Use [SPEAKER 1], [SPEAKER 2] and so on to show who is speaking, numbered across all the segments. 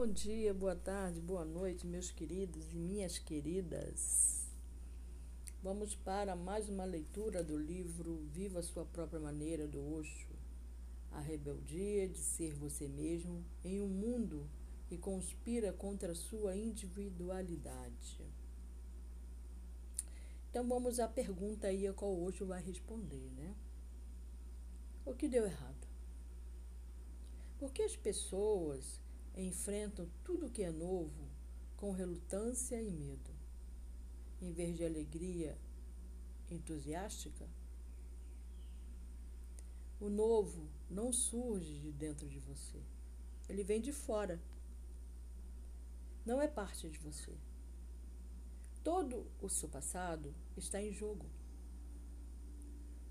[SPEAKER 1] Bom dia, boa tarde, boa noite, meus queridos e minhas queridas. Vamos para mais uma leitura do livro Viva Sua Própria Maneira, do Osho. A rebeldia de ser você mesmo em um mundo que conspira contra a sua individualidade. Então vamos à pergunta aí a qual Osho vai responder, né? O que deu errado? Por que as pessoas enfrentam tudo que é novo com relutância e medo, em vez de alegria entusiástica? O novo não surge de dentro de você, ele vem de fora. Não é parte de você. Todo o seu passado está em jogo.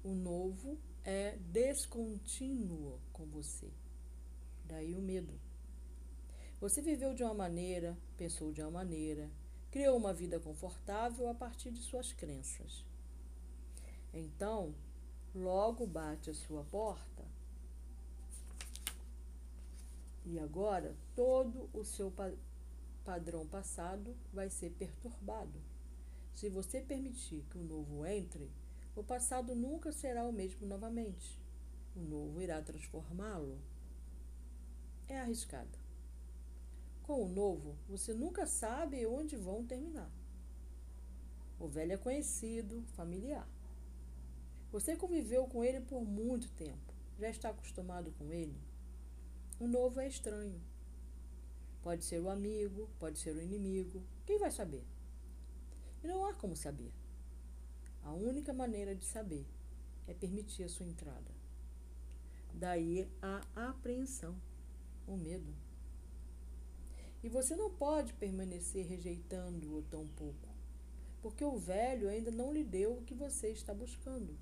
[SPEAKER 1] O novo é descontínuo com você. Daí o medo. Você viveu de uma maneira, pensou de uma maneira, criou uma vida confortável a partir de suas crenças. Então, logo bate a sua porta e agora todo o seu pa padrão passado vai ser perturbado. Se você permitir que o novo entre, o passado nunca será o mesmo novamente. O novo irá transformá-lo. É arriscado. Com o novo, você nunca sabe onde vão terminar. O velho é conhecido, familiar. Você conviveu com ele por muito tempo, já está acostumado com ele. O novo é estranho. Pode ser o amigo, pode ser o inimigo, quem vai saber? E não há como saber. A única maneira de saber é permitir a sua entrada. Daí a apreensão, o medo. E você não pode permanecer rejeitando-o tão pouco, porque o velho ainda não lhe deu o que você está buscando.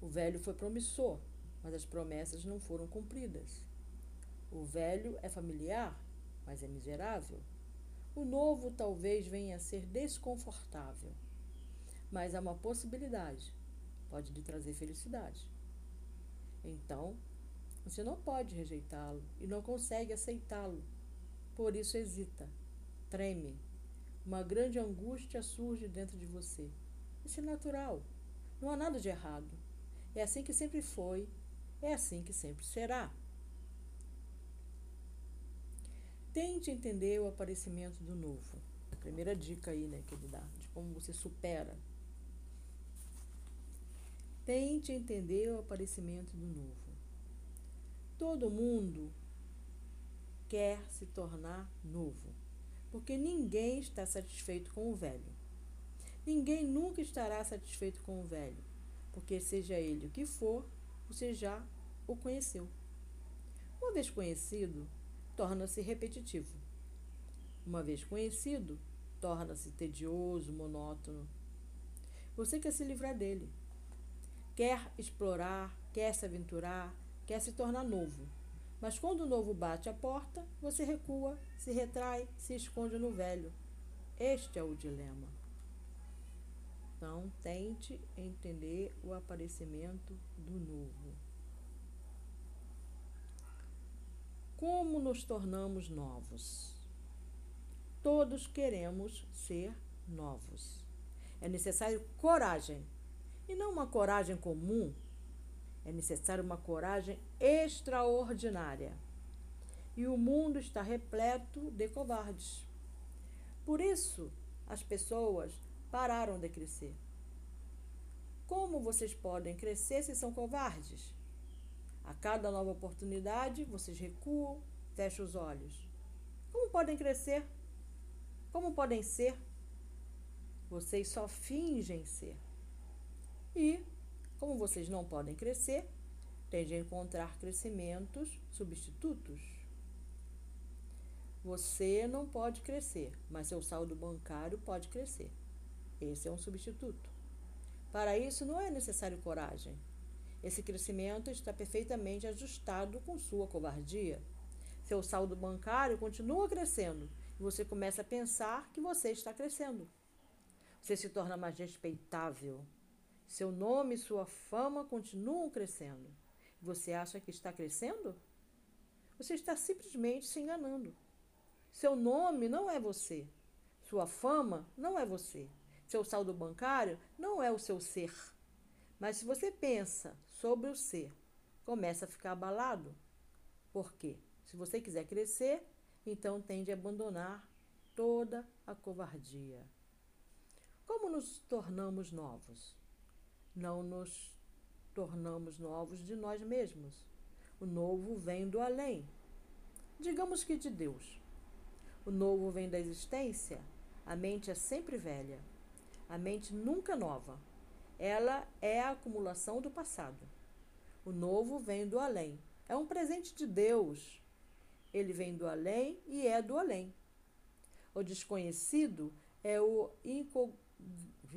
[SPEAKER 1] O velho foi promissor, mas as promessas não foram cumpridas. O velho é familiar, mas é miserável. O novo talvez venha a ser desconfortável, mas há uma possibilidade. Pode lhe trazer felicidade. Então, você não pode rejeitá-lo e não consegue aceitá-lo por isso hesita, treme. Uma grande angústia surge dentro de você. Isso é natural. Não há nada de errado. É assim que sempre foi, é assim que sempre será. Tente entender o aparecimento do novo. A primeira dica aí, né, que ele dá, de como você supera. Tente entender o aparecimento do novo. Todo mundo quer se tornar novo, porque ninguém está satisfeito com o velho. Ninguém nunca estará satisfeito com o velho, porque seja ele o que for, você já o conheceu. Uma vez conhecido, torna-se repetitivo. Uma vez conhecido, torna-se tedioso, monótono. Você quer se livrar dele. Quer explorar, quer se aventurar, quer se tornar novo. Mas quando o novo bate a porta, você recua, se retrai, se esconde no velho. Este é o dilema. Então, tente entender o aparecimento do novo. Como nos tornamos novos? Todos queremos ser novos. É necessário coragem. E não uma coragem comum é necessária uma coragem extraordinária. E o mundo está repleto de covardes. Por isso, as pessoas pararam de crescer. Como vocês podem crescer se são covardes? A cada nova oportunidade, vocês recuam, fecham os olhos. Como podem crescer? Como podem ser? Vocês só fingem ser. E como vocês não podem crescer, tende a encontrar crescimentos substitutos. Você não pode crescer, mas seu saldo bancário pode crescer. Esse é um substituto. Para isso, não é necessário coragem. Esse crescimento está perfeitamente ajustado com sua covardia. Seu saldo bancário continua crescendo e você começa a pensar que você está crescendo. Você se torna mais respeitável, seu nome e sua fama continuam crescendo. Você acha que está crescendo? Você está simplesmente se enganando. Seu nome não é você. Sua fama não é você. Seu saldo bancário não é o seu ser. Mas se você pensa sobre o ser, começa a ficar abalado. Por quê? Se você quiser crescer, então tende a abandonar toda a covardia. Como nos tornamos novos? Não nos tornamos novos de nós mesmos. O novo vem do além. Digamos que de Deus. O novo vem da existência. A mente é sempre velha. A mente nunca nova. Ela é a acumulação do passado. O novo vem do além. É um presente de Deus. Ele vem do além e é do além. O desconhecido é o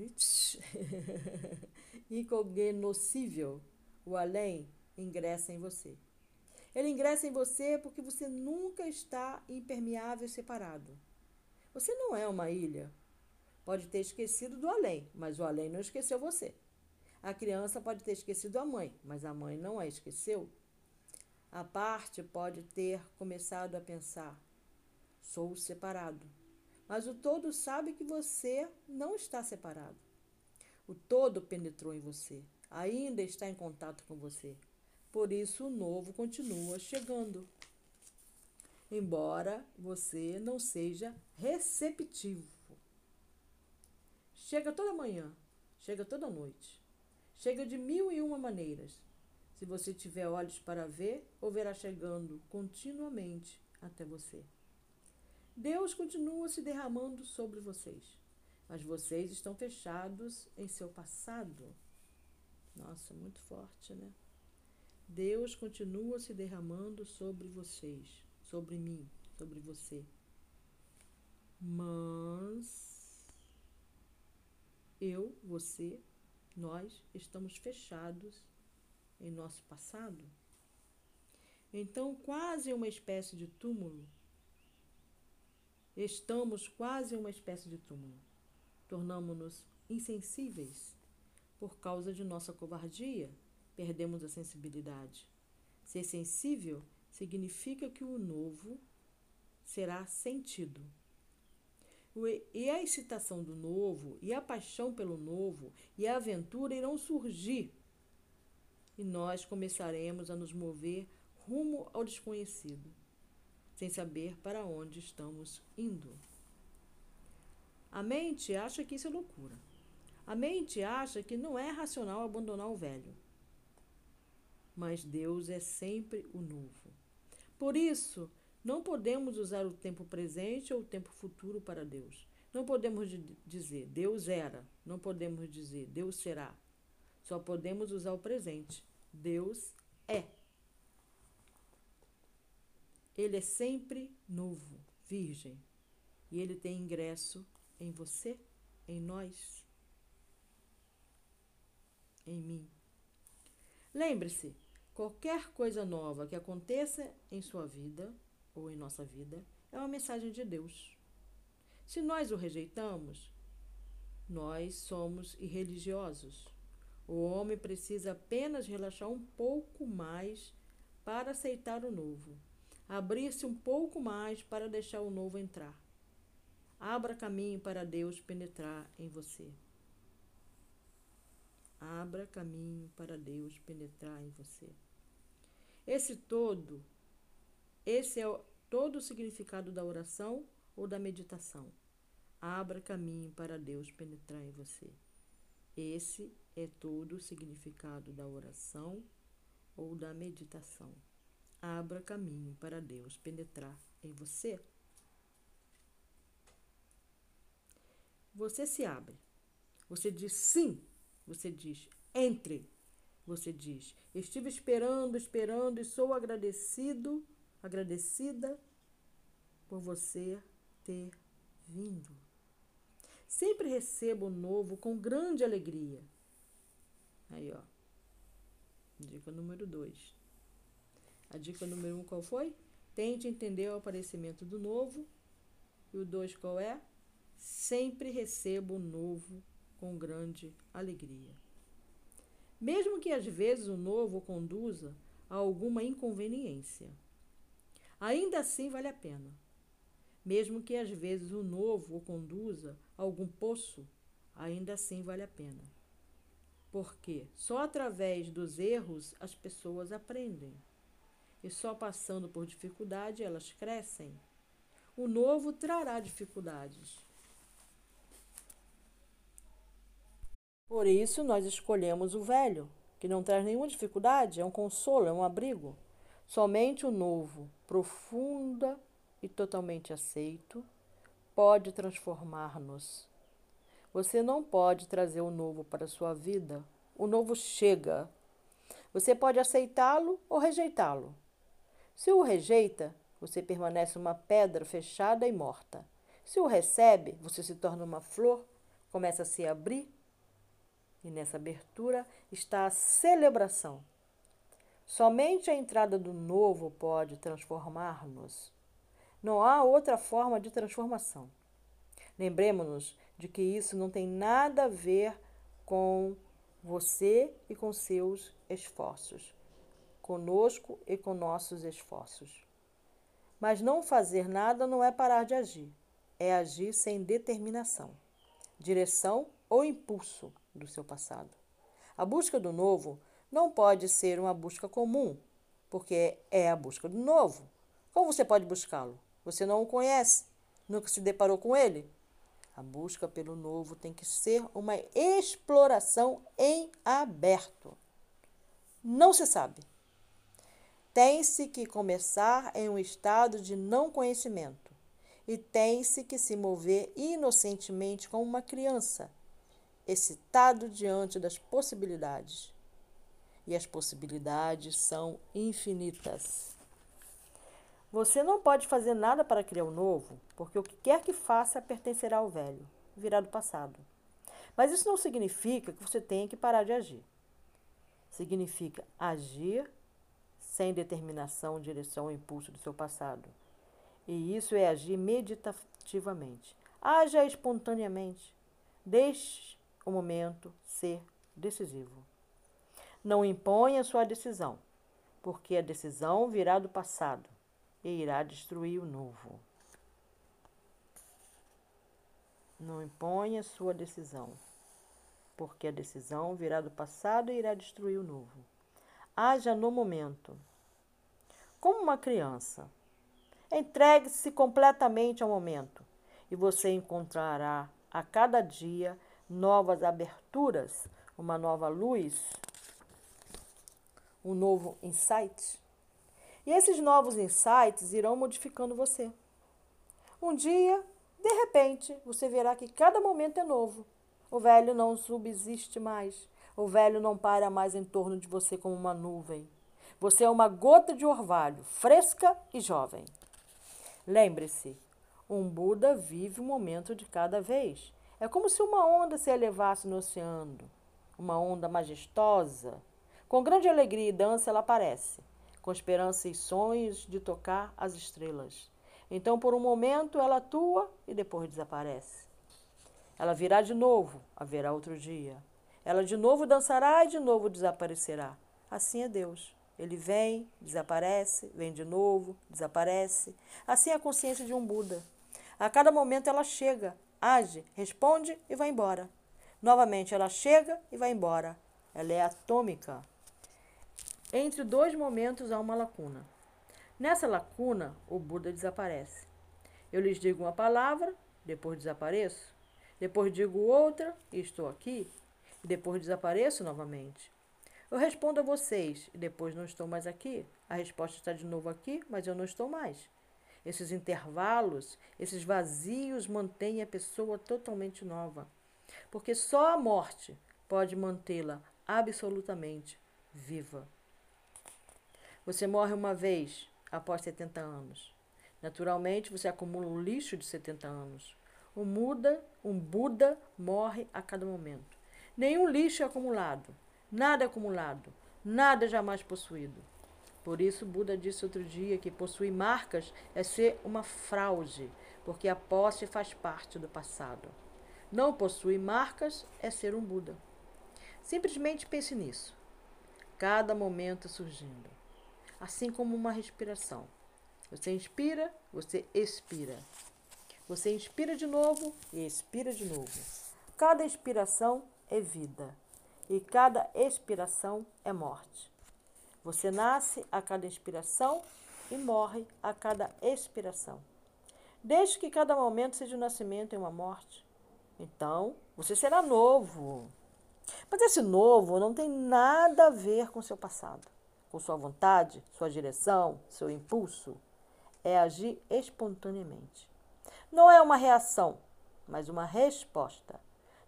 [SPEAKER 1] incognoscível. O além ingressa em você. Ele ingressa em você porque você nunca está impermeável e separado. Você não é uma ilha. Pode ter esquecido do além, mas o além não esqueceu você. A criança pode ter esquecido a mãe, mas a mãe não a esqueceu. A parte pode ter começado a pensar: sou separado. Mas o todo sabe que você não está separado. O todo penetrou em você, ainda está em contato com você. Por isso o novo continua chegando. Embora você não seja receptivo. Chega toda manhã, chega toda noite. Chega de mil e uma maneiras. Se você tiver olhos para ver, o verá chegando continuamente até você. Deus continua se derramando sobre vocês, mas vocês estão fechados em seu passado. Nossa, muito forte, né? Deus continua se derramando sobre vocês, sobre mim, sobre você. Mas eu, você, nós estamos fechados em nosso passado. Então, quase uma espécie de túmulo Estamos quase uma espécie de túmulo. Tornamos-nos insensíveis por causa de nossa covardia, perdemos a sensibilidade. Ser sensível significa que o novo será sentido. E a excitação do novo, e a paixão pelo novo, e a aventura irão surgir. E nós começaremos a nos mover rumo ao desconhecido sem saber para onde estamos indo. A mente acha que isso é loucura. A mente acha que não é racional abandonar o velho. Mas Deus é sempre o novo. Por isso, não podemos usar o tempo presente ou o tempo futuro para Deus. Não podemos dizer Deus era, não podemos dizer Deus será. Só podemos usar o presente. Deus é. Ele é sempre novo, virgem. E ele tem ingresso em você, em nós, em mim. Lembre-se, qualquer coisa nova que aconteça em sua vida ou em nossa vida é uma mensagem de Deus. Se nós o rejeitamos, nós somos irreligiosos. O homem precisa apenas relaxar um pouco mais para aceitar o novo abrir-se um pouco mais para deixar o novo entrar. Abra caminho para Deus penetrar em você. Abra caminho para Deus penetrar em você. Esse todo, esse é todo o significado da oração ou da meditação. Abra caminho para Deus penetrar em você. Esse é todo o significado da oração ou da meditação abra caminho para Deus penetrar em você. Você se abre. Você diz sim. Você diz entre. Você diz estive esperando, esperando e sou agradecido, agradecida por você ter vindo. Sempre recebo o novo com grande alegria. Aí, ó. Dica número dois. A dica número um qual foi? Tente entender o aparecimento do novo. E o dois qual é? Sempre receba o novo com grande alegria. Mesmo que às vezes o novo conduza a alguma inconveniência. Ainda assim vale a pena. Mesmo que às vezes o novo o conduza a algum poço, ainda assim vale a pena. Porque só através dos erros as pessoas aprendem. E só passando por dificuldade elas crescem. O novo trará dificuldades. Por isso nós escolhemos o velho, que não traz nenhuma dificuldade, é um consolo, é um abrigo. Somente o novo, profunda e totalmente aceito, pode transformar-nos. Você não pode trazer o novo para a sua vida. O novo chega. Você pode aceitá-lo ou rejeitá-lo. Se o rejeita, você permanece uma pedra fechada e morta. Se o recebe, você se torna uma flor, começa a se abrir e nessa abertura está a celebração. Somente a entrada do novo pode transformar-nos. Não há outra forma de transformação. Lembremos-nos de que isso não tem nada a ver com você e com seus esforços, conosco e com nossos esforços. Mas não fazer nada não é parar de agir, é agir sem determinação, direção ou impulso do seu passado. A busca do novo não pode ser uma busca comum, porque é a busca do novo. Como você pode buscá-lo? Você não o conhece, nunca se deparou com ele. A busca pelo novo tem que ser uma exploração em aberto. Não se sabe. Tem-se que começar em um estado de não conhecimento e tem-se que se mover inocentemente como uma criança, excitado diante das possibilidades. E as possibilidades são infinitas. Você não pode fazer nada para criar o novo, porque o que quer que faça pertencerá ao velho, virá do passado. Mas isso não significa que você tenha que parar de agir. Significa agir sem determinação, direção ou impulso do seu passado. E isso é agir meditativamente. Haja espontaneamente. Deixe o momento ser decisivo. Não imponha sua decisão, porque a decisão virá do passado e irá destruir o novo. Não imponha sua decisão, porque a decisão virá do passado e irá destruir o novo. Haja no momento. Como uma criança. Entregue-se completamente ao momento e você encontrará a cada dia novas aberturas, uma nova luz, um novo insight. E esses novos insights irão modificando você. Um dia, de repente, você verá que cada momento é novo. O velho não subsiste mais. O velho não para mais em torno de você como uma nuvem. Você é uma gota de orvalho, fresca e jovem. Lembre-se, um Buda vive um momento de cada vez. É como se uma onda se elevasse no oceano, uma onda majestosa. Com grande alegria e dança ela aparece, com esperança e sonhos de tocar as estrelas. Então, por um momento, ela atua e depois desaparece. Ela virá de novo, haverá outro dia. Ela de novo dançará e de novo desaparecerá. Assim é Deus. Ele vem, desaparece, vem de novo, desaparece. Assim é a consciência de um Buda. A cada momento ela chega, age, responde e vai embora. Novamente ela chega e vai embora. Ela é atômica. Entre dois momentos há uma lacuna. Nessa lacuna, o Buda desaparece. Eu lhes digo uma palavra, depois desapareço. Depois digo outra e estou aqui. Depois desapareço novamente. Eu respondo a vocês e depois não estou mais aqui. A resposta está de novo aqui, mas eu não estou mais. Esses intervalos, esses vazios mantêm a pessoa totalmente nova. Porque só a morte pode mantê-la absolutamente viva. Você morre uma vez após 70 anos. Naturalmente, você acumula um lixo de 70 anos. Um Buda, um Buda morre a cada momento. Nenhum lixo é acumulado, nada acumulado, nada jamais possuído. Por isso, Buda disse outro dia que possuir marcas é ser uma fraude, porque a posse faz parte do passado. Não possuir marcas é ser um Buda. Simplesmente pense nisso. Cada momento surgindo. Assim como uma respiração. Você inspira, você expira. Você inspira de novo e expira de novo. Cada inspiração é vida e cada expiração é morte. Você nasce a cada inspiração e morre a cada expiração. Desde que cada momento seja um nascimento e uma morte. Então, você será novo. Mas esse novo não tem nada a ver com seu passado, com sua vontade, sua direção, seu impulso. É agir espontaneamente. Não é uma reação, mas uma resposta.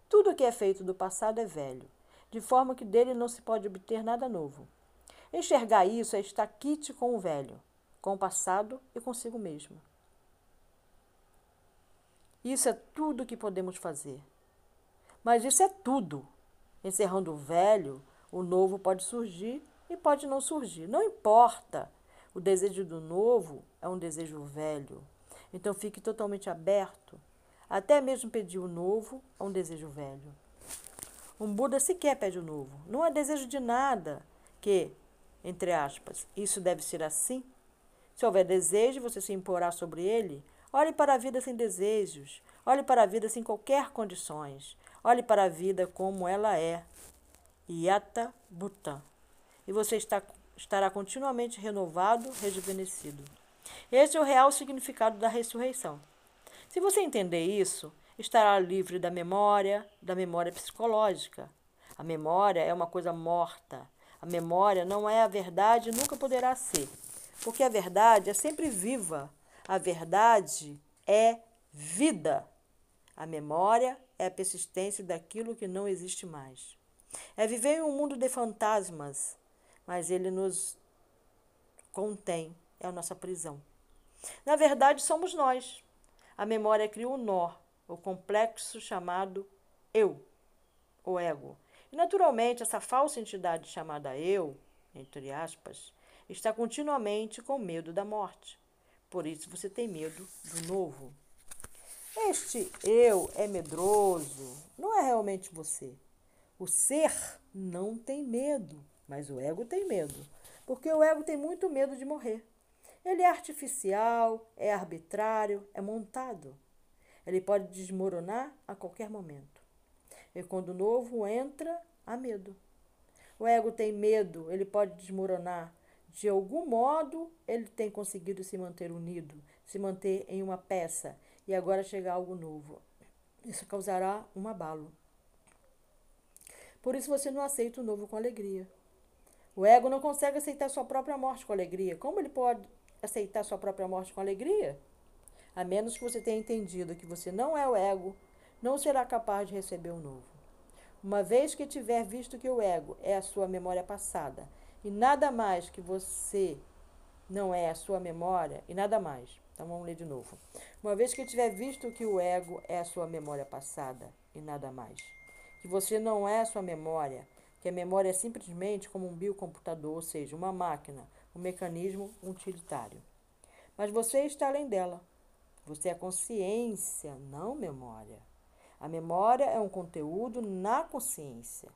[SPEAKER 1] Tudo que é feito do passado é velho, de forma que dele não se pode obter nada novo. Enxergar isso é estar quite com o velho, com o passado e consigo mesmo. Isso é tudo que podemos fazer. Mas isso é tudo. Encerrando o velho, o novo pode surgir e pode não surgir. Não importa. O desejo do novo é um desejo velho. Então fique totalmente aberto. Até mesmo pedir o novo é um desejo velho. Um Buda sequer pede o novo. Não há desejo de nada que, entre aspas, isso deve ser assim. Se houver desejo, você se imporá sobre ele. Olhe para a vida sem desejos. Olhe para a vida sem qualquer condições. Olhe para a vida como ela é. Yata Bhutan. E você está, estará continuamente renovado, rejuvenescido. Este é o real significado da ressurreição. Se você entender isso, estará livre da memória, da memória psicológica. A memória é uma coisa morta. A memória não é a verdade e nunca poderá ser. Porque a verdade é sempre viva. A verdade é vida. A memória é a persistência daquilo que não existe mais. É viver em um mundo de fantasmas, mas ele nos contém, é a nossa prisão. Na verdade, somos nós. A memória cria um nó, o complexo chamado eu, o ego. E, naturalmente, essa falsa entidade chamada eu, entre aspas, está continuamente com medo da morte. Por isso você tem medo do novo. Este eu é medroso, não é realmente você. O ser não tem medo, mas o ego tem medo, porque o ego tem muito medo de morrer. Ele é artificial, é arbitrário, é montado. Ele pode desmoronar a qualquer momento. E quando o novo entra, há medo. O ego tem medo, ele pode desmoronar. De algum modo, ele tem conseguido se manter unido, se manter em uma peça e agora chega algo novo. Isso causará um abalo. Por isso você não aceita o novo com alegria. O ego não consegue aceitar sua própria morte com alegria. Como ele pode aceitar sua própria morte com alegria? A menos que você tenha entendido que você não é o ego, não será capaz de receber o novo. Uma vez que tiver visto que o ego é a sua memória passada e nada mais que você não é a sua memória e nada mais. Então vamos ler de novo. Uma vez que tiver visto que o ego é a sua memória passada e nada mais, que você não é a sua memória, que a memória é simplesmente como um biocomputador, ou seja, uma máquina, um mecanismo utilitário. Mas você está além dela. Você é consciência, não memória. A memória é um conteúdo na consciência.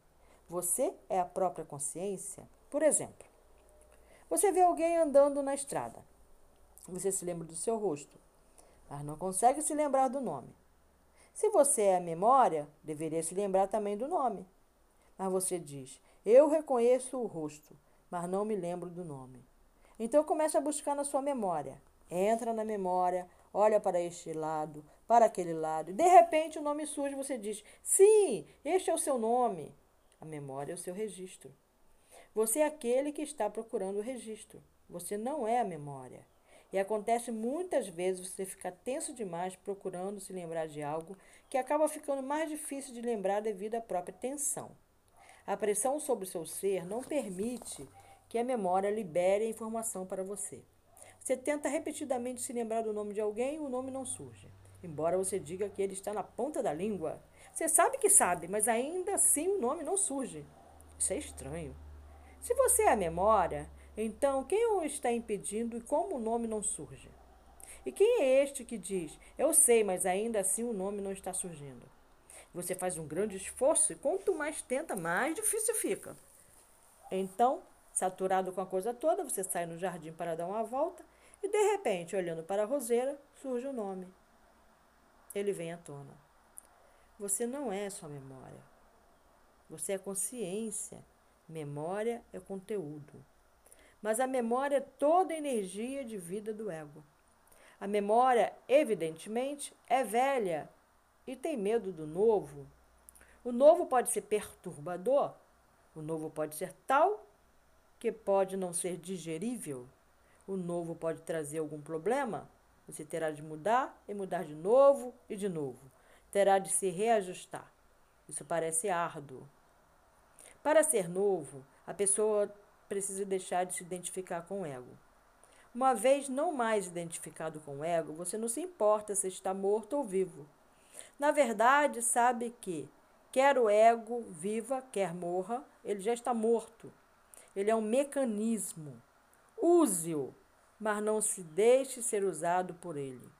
[SPEAKER 1] Você é a própria consciência. Por exemplo, você vê alguém andando na estrada. Você se lembra do seu rosto, mas não consegue se lembrar do nome. Se você é a memória, deveria se lembrar também do nome. Mas você diz: Eu reconheço o rosto, mas não me lembro do nome. Então comece a buscar na sua memória. Entra na memória, olha para este lado, para aquele lado, de repente o nome surge você diz: Sim, este é o seu nome. A memória é o seu registro. Você é aquele que está procurando o registro. Você não é a memória. E acontece muitas vezes você ficar tenso demais procurando se lembrar de algo que acaba ficando mais difícil de lembrar devido à própria tensão. A pressão sobre o seu ser não permite que a memória libere a informação para você. Você tenta repetidamente se lembrar do nome de alguém e o nome não surge. Embora você diga que ele está na ponta da língua. Você sabe que sabe, mas ainda assim o nome não surge. Isso é estranho. Se você é a memória, então quem o está impedindo e como o nome não surge? E quem é este que diz: Eu sei, mas ainda assim o nome não está surgindo? Você faz um grande esforço e quanto mais tenta, mais difícil fica. Então, saturado com a coisa toda, você sai no jardim para dar uma volta e de repente, olhando para a roseira, surge o nome. ele vem à tona. Você não é só memória. Você é consciência. Memória é conteúdo. Mas a memória é toda a energia de vida do ego. A memória, evidentemente, é velha e tem medo do novo. O novo pode ser perturbador, o novo pode ser tal que pode não ser digerível. O novo pode trazer algum problema. Você terá de mudar e mudar de novo e de novo. Terá de se reajustar. Isso parece árduo. Para ser novo, a pessoa precisa deixar de se identificar com o ego. Uma vez não mais identificado com o ego, você não se importa se está morto ou vivo. Na verdade, sabe que, quer o ego viva, quer morra, ele já está morto. Ele é um mecanismo. Use-o, mas não se deixe ser usado por ele.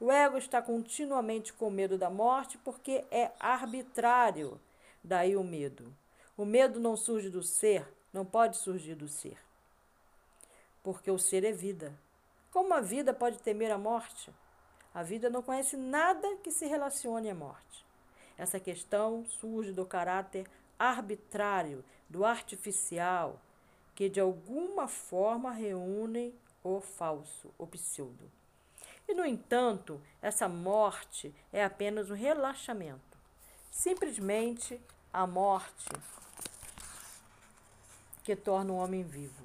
[SPEAKER 1] O ego está continuamente com medo da morte porque é arbitrário. Daí o medo. O medo não surge do ser, não pode surgir do ser. Porque o ser é vida. Como a vida pode temer a morte? A vida não conhece nada que se relacione à morte. Essa questão surge do caráter arbitrário, do artificial, que de alguma forma reúnem o falso, o pseudo. E, no entanto, essa morte é apenas um relaxamento. Simplesmente a morte que torna o homem vivo.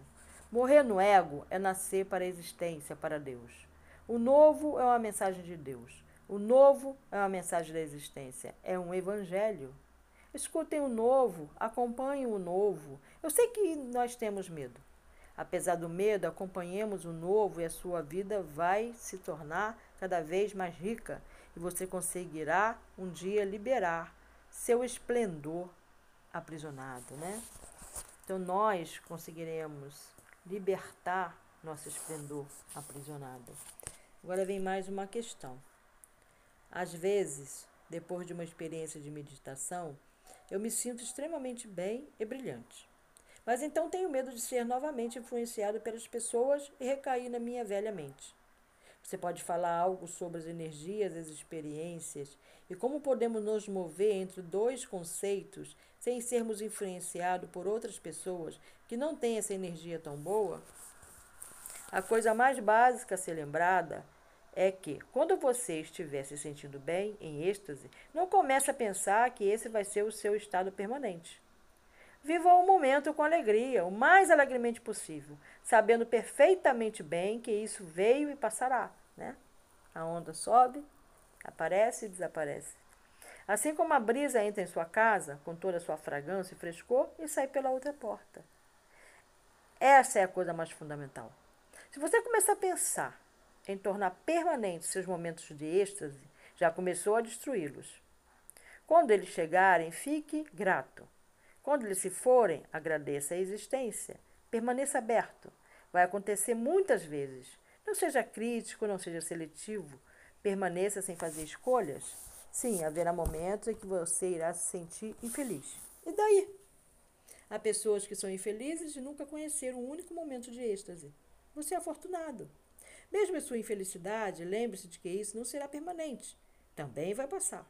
[SPEAKER 1] Morrer no ego é nascer para a existência, para Deus. O novo é uma mensagem de Deus. O novo é uma mensagem da existência. É um evangelho. Escutem o novo, acompanhem o novo. Eu sei que nós temos medo. Apesar do medo, acompanhemos o novo e a sua vida vai se tornar cada vez mais rica e você conseguirá um dia liberar seu esplendor aprisionado, né? Então nós conseguiremos libertar nosso esplendor aprisionado. Agora vem mais uma questão. Às vezes, depois de uma experiência de meditação, eu me sinto extremamente bem e brilhante. Mas então tenho medo de ser novamente influenciado pelas pessoas e recair na minha velha mente. Você pode falar algo sobre as energias, as experiências e como podemos nos mover entre dois conceitos sem sermos influenciados por outras pessoas que não têm essa energia tão boa? A coisa mais básica a ser lembrada é que, quando você estiver se sentindo bem, em êxtase, não comece a pensar que esse vai ser o seu estado permanente. Viva o momento com alegria, o mais alegremente possível, sabendo perfeitamente bem que isso veio e passará. Né? A onda sobe, aparece e desaparece. Assim como a brisa entra em sua casa, com toda a sua fragrância e frescor, e sai pela outra porta. Essa é a coisa mais fundamental. Se você começar a pensar em tornar permanentes seus momentos de êxtase, já começou a destruí-los. Quando eles chegarem, fique grato. Quando eles se forem, agradeça a existência. Permaneça aberto. Vai acontecer muitas vezes. Não seja crítico, não seja seletivo. Permaneça sem fazer escolhas. Sim, haverá momentos em que você irá se sentir infeliz. E daí? Há pessoas que são infelizes e nunca conheceram um único momento de êxtase. Você é afortunado. Mesmo a sua infelicidade, lembre-se de que isso não será permanente. Também vai passar.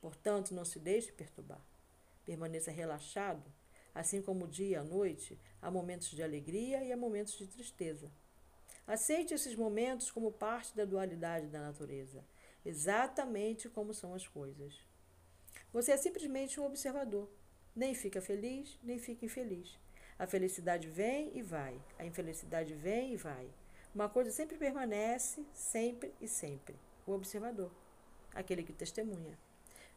[SPEAKER 1] Portanto, não se deixe perturbar. Permaneça relaxado, assim como o dia e a noite, há momentos de alegria e há momentos de tristeza. Aceite esses momentos como parte da dualidade da natureza, exatamente como são as coisas. Você é simplesmente um observador. Nem fica feliz, nem fica infeliz. A felicidade vem e vai, a infelicidade vem e vai. Uma coisa sempre permanece, sempre e sempre: o observador, aquele que testemunha.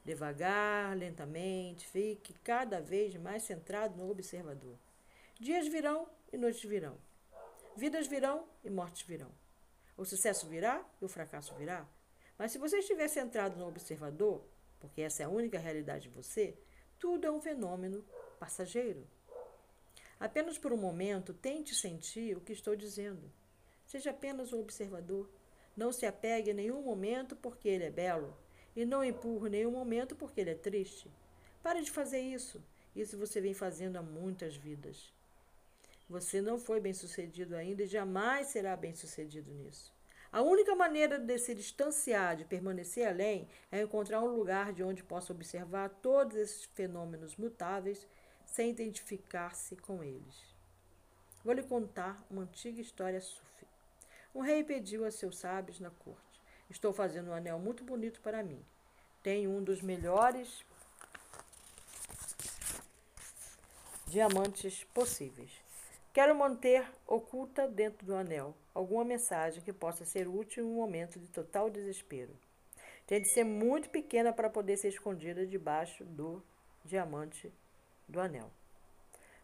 [SPEAKER 1] Devagar, lentamente, fique cada vez mais centrado no observador. Dias virão e noites virão. Vidas virão e mortes virão. O sucesso virá e o fracasso virá. Mas se você estiver centrado no observador, porque essa é a única realidade de você, tudo é um fenômeno passageiro. Apenas por um momento, tente sentir o que estou dizendo. Seja apenas um observador. Não se apegue em nenhum momento porque ele é belo. E não empurre em nenhum momento porque ele é triste. Pare de fazer isso. Isso você vem fazendo há muitas vidas. Você não foi bem sucedido ainda e jamais será bem sucedido nisso. A única maneira de se distanciar, de permanecer além, é encontrar um lugar de onde possa observar todos esses fenômenos mutáveis sem identificar-se com eles. Vou lhe contar uma antiga história sufi. Um rei pediu a seus sábios na corte: Estou fazendo um anel muito bonito para mim. Tenho um dos melhores diamantes possíveis. Quero manter oculta dentro do anel alguma mensagem que possa ser útil em um momento de total desespero. Tem de ser muito pequena para poder ser escondida debaixo do diamante do anel.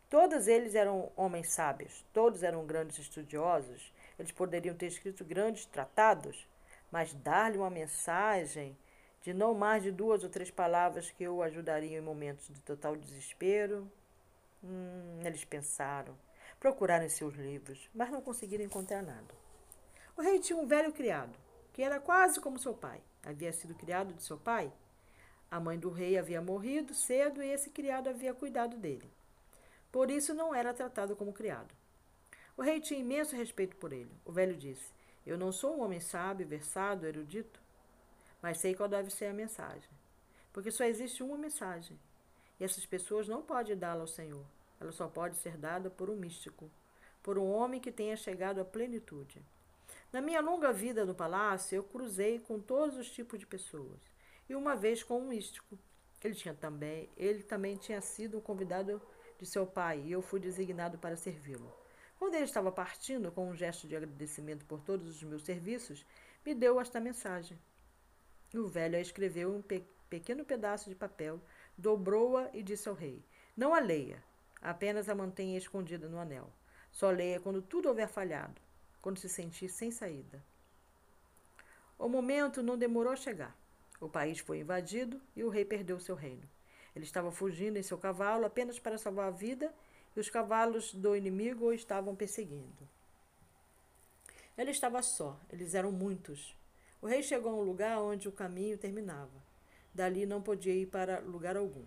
[SPEAKER 1] Todos eles eram homens sábios, todos eram grandes estudiosos, eles poderiam ter escrito grandes tratados, mas dar-lhe uma mensagem de não mais de duas ou três palavras que o ajudariam em momentos de total desespero. Hum, eles pensaram. Procuraram em seus livros, mas não conseguiram encontrar nada. O rei tinha um velho criado, que era quase como seu pai. Havia sido criado de seu pai. A mãe do rei havia morrido cedo e esse criado havia cuidado dele. Por isso não era tratado como criado. O rei tinha imenso respeito por ele. O velho disse: Eu não sou um homem sábio, versado, erudito, mas sei qual deve ser a mensagem. Porque só existe uma mensagem. E essas pessoas não podem dá-la ao Senhor. Ela só pode ser dada por um místico, por um homem que tenha chegado à plenitude. Na minha longa vida no palácio, eu cruzei com todos os tipos de pessoas, e uma vez com um místico. Ele tinha também, ele também tinha sido um convidado de seu pai, e eu fui designado para servi-lo. Quando ele estava partindo, com um gesto de agradecimento por todos os meus serviços, me deu esta mensagem. O velho a escreveu em um pe pequeno pedaço de papel, dobrou-a e disse ao rei: Não a leia, Apenas a mantenha escondida no anel. Só leia quando tudo houver falhado, quando se sentir sem saída. O momento não demorou a chegar. O país foi invadido e o rei perdeu seu reino. Ele estava fugindo em seu cavalo apenas para salvar a vida e os cavalos do inimigo o estavam perseguindo. Ele estava só, eles eram muitos. O rei chegou a um lugar onde o caminho terminava. Dali não podia ir para lugar algum.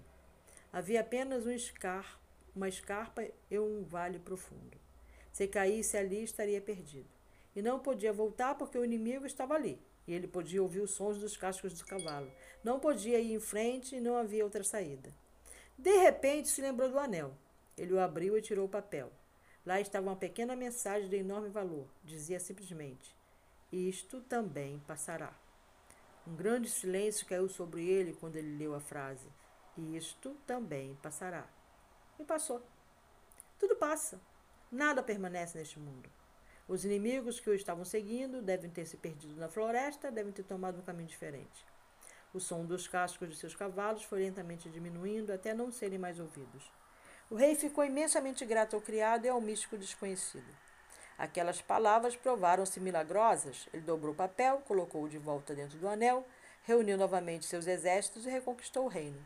[SPEAKER 1] Havia apenas um escar uma escarpa e um vale profundo. Se caísse ali, estaria perdido. E não podia voltar porque o inimigo estava ali, e ele podia ouvir os sons dos cascos do cavalo. Não podia ir em frente e não havia outra saída. De repente se lembrou do anel. Ele o abriu e tirou o papel. Lá estava uma pequena mensagem de enorme valor. Dizia simplesmente: Isto também passará. Um grande silêncio caiu sobre ele quando ele leu a frase: Isto também passará. E passou. Tudo passa. Nada permanece neste mundo. Os inimigos que o estavam seguindo devem ter se perdido na floresta, devem ter tomado um caminho diferente. O som dos cascos de seus cavalos foi lentamente diminuindo até não serem mais ouvidos. O rei ficou imensamente grato ao criado e ao místico desconhecido. Aquelas palavras provaram-se milagrosas. Ele dobrou o papel, colocou-o de volta dentro do anel, reuniu novamente seus exércitos e reconquistou o reino.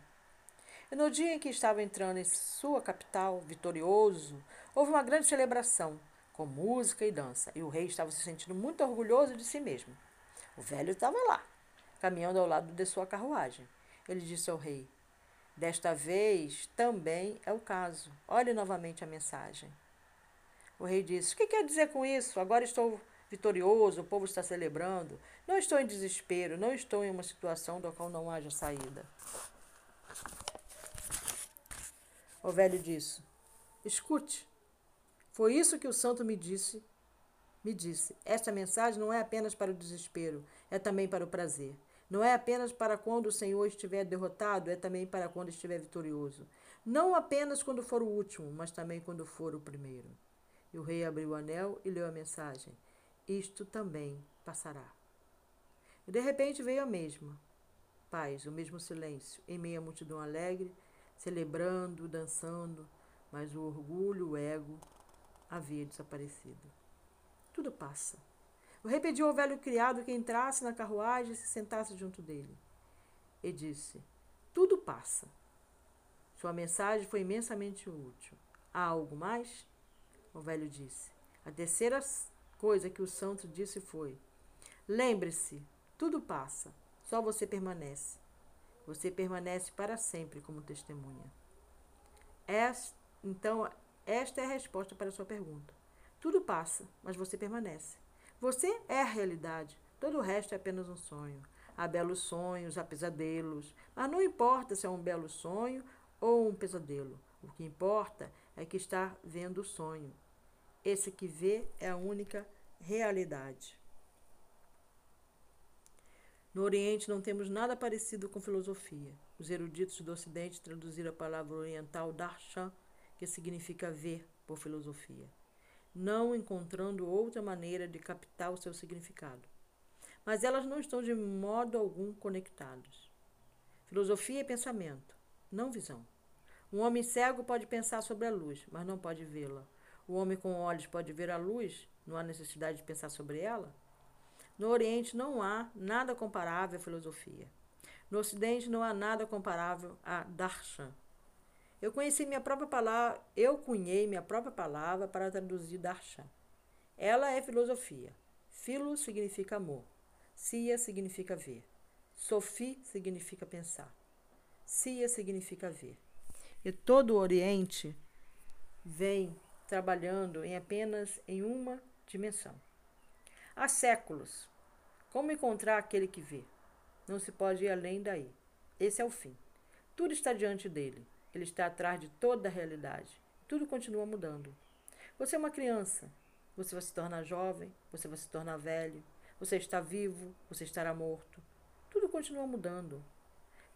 [SPEAKER 1] E no dia em que estava entrando em sua capital, vitorioso, houve uma grande celebração, com música e dança, e o rei estava se sentindo muito orgulhoso de si mesmo. O velho estava lá, caminhando ao lado de sua carruagem. Ele disse ao rei: Desta vez também é o caso. Olhe novamente a mensagem. O rei disse: O que quer dizer com isso? Agora estou vitorioso, o povo está celebrando. Não estou em desespero, não estou em uma situação da qual não haja saída. O velho disse: Escute. Foi isso que o santo me disse. Me disse: Esta mensagem não é apenas para o desespero, é também para o prazer. Não é apenas para quando o Senhor estiver derrotado, é também para quando estiver vitorioso. Não apenas quando for o último, mas também quando for o primeiro. E o rei abriu o anel e leu a mensagem: Isto também passará. E de repente veio a mesma paz, o mesmo silêncio, em meio à multidão alegre celebrando, dançando, mas o orgulho, o ego, havia desaparecido. Tudo passa. O rei pediu ao velho criado que entrasse na carruagem e se sentasse junto dele. E disse: Tudo passa. Sua mensagem foi imensamente útil. Há algo mais? O velho disse. A terceira coisa que o santo disse foi: Lembre-se, tudo passa, só você permanece. Você permanece para sempre como testemunha. Esta, então, esta é a resposta para a sua pergunta. Tudo passa, mas você permanece. Você é a realidade. Todo o resto é apenas um sonho. Há belos sonhos, há pesadelos, mas não importa se é um belo sonho ou um pesadelo. O que importa é que está vendo o sonho. Esse que vê é a única realidade. No Oriente não temos nada parecido com filosofia. Os eruditos do Ocidente traduziram a palavra oriental darshan, que significa ver, por filosofia, não encontrando outra maneira de captar o seu significado. Mas elas não estão de modo algum conectadas. Filosofia é pensamento, não visão. Um homem cego pode pensar sobre a luz, mas não pode vê-la. O homem com olhos pode ver a luz, não há necessidade de pensar sobre ela? No Oriente não há nada comparável à filosofia. No Ocidente não há nada comparável a darshan. Eu conheci minha própria palavra, eu cunhei minha própria palavra para traduzir darshan. Ela é filosofia. Filo significa amor. Sia significa ver. Sofi significa pensar. Sia significa ver. E todo o Oriente vem trabalhando em apenas em uma dimensão. Há séculos. Como encontrar aquele que vê? Não se pode ir além daí. Esse é o fim. Tudo está diante dele. Ele está atrás de toda a realidade. Tudo continua mudando. Você é uma criança. Você vai se tornar jovem. Você vai se tornar velho. Você está vivo. Você estará morto. Tudo continua mudando.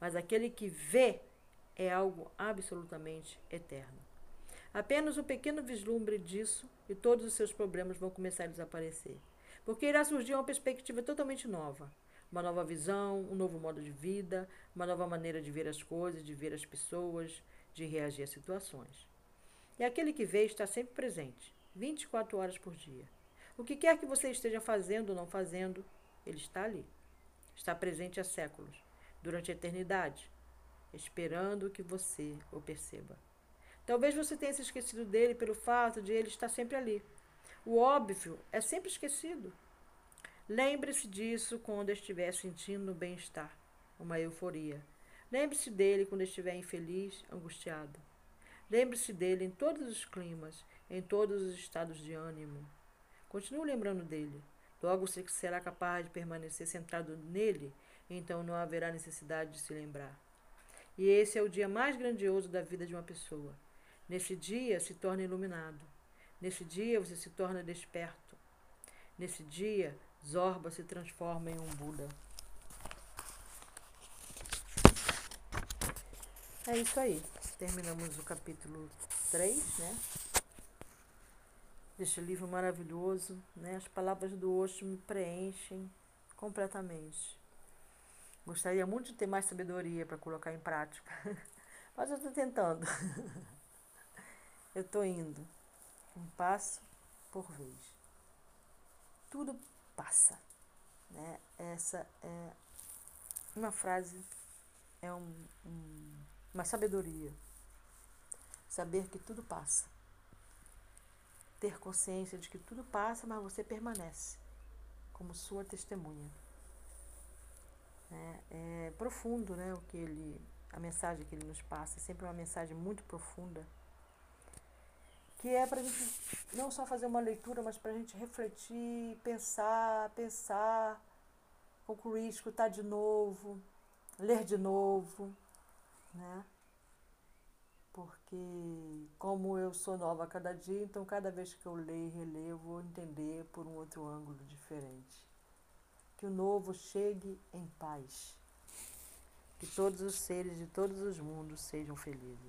[SPEAKER 1] Mas aquele que vê é algo absolutamente eterno. Apenas um pequeno vislumbre disso e todos os seus problemas vão começar a desaparecer. Porque irá surgir uma perspectiva totalmente nova. Uma nova visão, um novo modo de vida, uma nova maneira de ver as coisas, de ver as pessoas, de reagir a situações. E aquele que vê está sempre presente, 24 horas por dia. O que quer que você esteja fazendo ou não fazendo, ele está ali. Está presente há séculos, durante a eternidade, esperando que você o perceba. Talvez você tenha se esquecido dele pelo fato de ele estar sempre ali. O óbvio é sempre esquecido. Lembre-se disso quando estiver sentindo bem-estar, uma euforia. Lembre-se dele quando estiver infeliz, angustiado. Lembre-se dele em todos os climas, em todos os estados de ânimo. Continue lembrando dele. Logo você será capaz de permanecer centrado nele, então não haverá necessidade de se lembrar. E esse é o dia mais grandioso da vida de uma pessoa. Nesse dia se torna iluminado. Nesse dia você se torna desperto. Nesse dia, Zorba se transforma em um Buda. É isso aí. Terminamos o capítulo 3, né? Deste livro maravilhoso, né? As palavras do Osho me preenchem completamente. Gostaria muito de ter mais sabedoria para colocar em prática, mas eu estou tentando. Eu estou indo um passo por vez. Tudo passa. Né? Essa é uma frase, é um, um, uma sabedoria. Saber que tudo passa. Ter consciência de que tudo passa, mas você permanece como sua testemunha. É, é profundo né, o que ele, a mensagem que ele nos passa, é sempre uma mensagem muito profunda que é para a gente não só fazer uma leitura, mas para a gente refletir, pensar, pensar, concluir, escutar de novo, ler de novo, né? Porque como eu sou nova a cada dia, então cada vez que eu leio e releio, eu vou entender por um outro ângulo diferente. Que o novo chegue em paz. Que todos os seres de todos os mundos sejam felizes.